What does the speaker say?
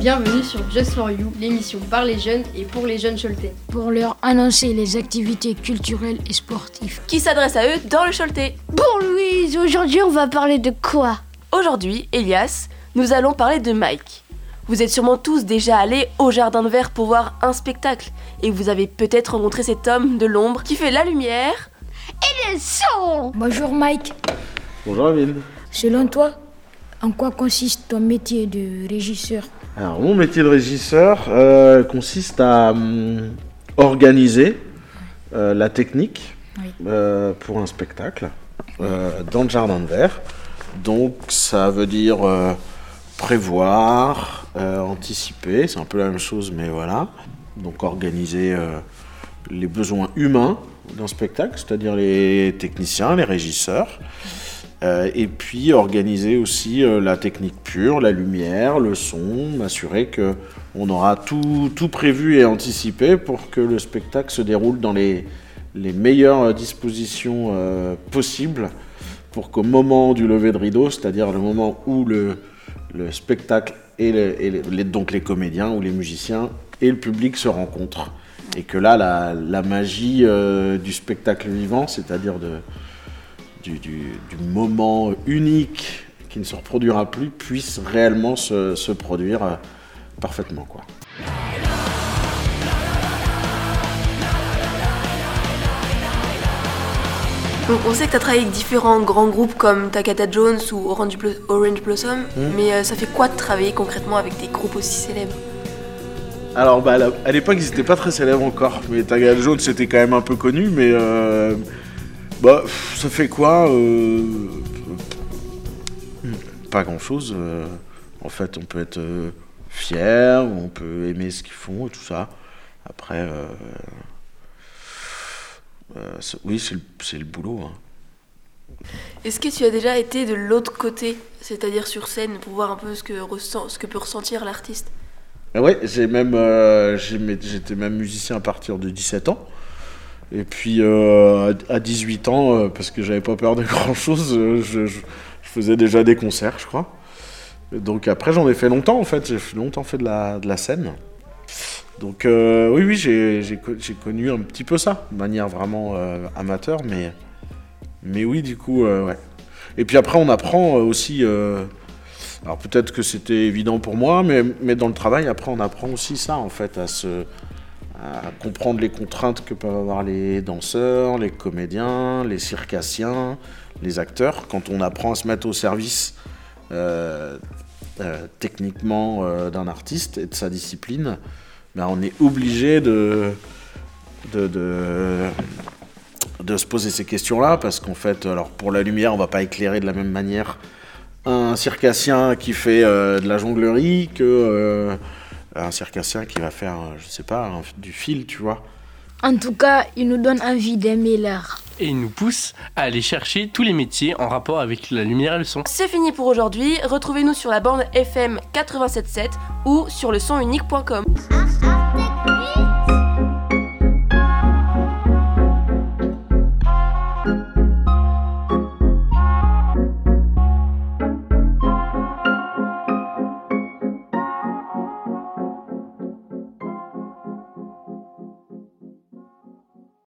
Bienvenue sur Just for You, l'émission par les jeunes et pour les jeunes Choletais. Pour leur annoncer les activités culturelles et sportives. Qui s'adresse à eux dans le Choletais. Bon Louise, aujourd'hui on va parler de quoi? Aujourd'hui, Elias, nous allons parler de Mike. Vous êtes sûrement tous déjà allés au Jardin de Verre pour voir un spectacle. Et vous avez peut-être rencontré cet homme de l'ombre qui fait la lumière. Et le son Bonjour Mike. Bonjour Amine. Selon toi, en quoi consiste ton métier de régisseur? Alors mon métier de régisseur euh, consiste à hum, organiser euh, la technique Oui. euh, pour un spectacle dans le jardin de verre. Donc ça veut dire prévoir, anticiper, c'est un peu la même chose mais voilà. Donc organiser les besoins humains d'un spectacle, c'est-à-dire les techniciens, les régisseurs. Euh, et puis organiser aussi euh, la technique pure, la lumière, le son, m'assurer que on aura tout, tout prévu et anticipé pour que le spectacle se déroule dans les, les meilleures dispositions euh, possibles pour qu'au moment du lever de rideau, c'est-à-dire le moment où le, le spectacle et, le- et les- donc les comédiens ou les musiciens et le public se rencontrent. Et que là, la, la magie du spectacle vivant, c'est-à-dire de, du, du- du moment unique qui ne se reproduira plus puisse réellement se, se produire euh, parfaitement. Quoi. Donc, on sait que tu as travaillé avec différents grands groupes comme Takata Jones ou Orange, Blo- Orange Blossom. Mais euh, ça fait quoi de travailler concrètement avec des groupes aussi célèbres? Alors bah, à l'époque ils n'étaient pas très célèbres encore, mais Tagal Jaune c'était quand même un peu connu, mais euh, bah, ça fait quoi euh, Pas grand chose. en fait on peut être euh, fier, on peut aimer ce qu'ils font et tout ça. Après, euh, euh, oui c'est le, boulot. hein. Est-ce que tu as déjà été de l'autre côté, c'est-à-dire sur scène, pour voir un peu ce que, ressent, ce que peut ressentir l'artiste? Ah ouais, j'ai même, euh, j'étais même musicien à partir de 17 ans. Et puis euh, à à 18 ans, euh, parce que j'avais pas peur de grand chose, je, je- faisais déjà des concerts, je crois. Donc après, j'en ai fait longtemps en fait. J'ai longtemps fait de la, scène. Donc euh, oui, oui, j'ai j'ai co- j'ai connu un petit peu ça, de manière vraiment euh, amateur, mais, mais oui, du coup, euh, ouais. Et puis après, on apprend euh, aussi. euh, alors peut-être que c'était évident pour moi, mais, mais dans le travail, après, on apprend aussi ça, en fait, à, se, comprendre les contraintes que peuvent avoir les danseurs, les comédiens, les circassiens, les acteurs, quand on apprend à se mettre au service euh, euh, techniquement euh, d'un artiste et de sa discipline, ben, on est obligé de, de, de, se poser ces questions-là, parce qu'en fait, alors pour la lumière, on va pas éclairer de la même manière un circassien qui fait de la jonglerie que un circassien qui va faire, euh, je sais pas, un- du fil, tu vois. En tout cas, il nous donne envie d'aimer l'art. et il nous pousse à aller chercher tous les métiers en rapport avec la lumière et le son. C'est fini pour aujourd'hui. Retrouvez-nous sur la bande FM 87.7 ou sur le sonunique.com. Ah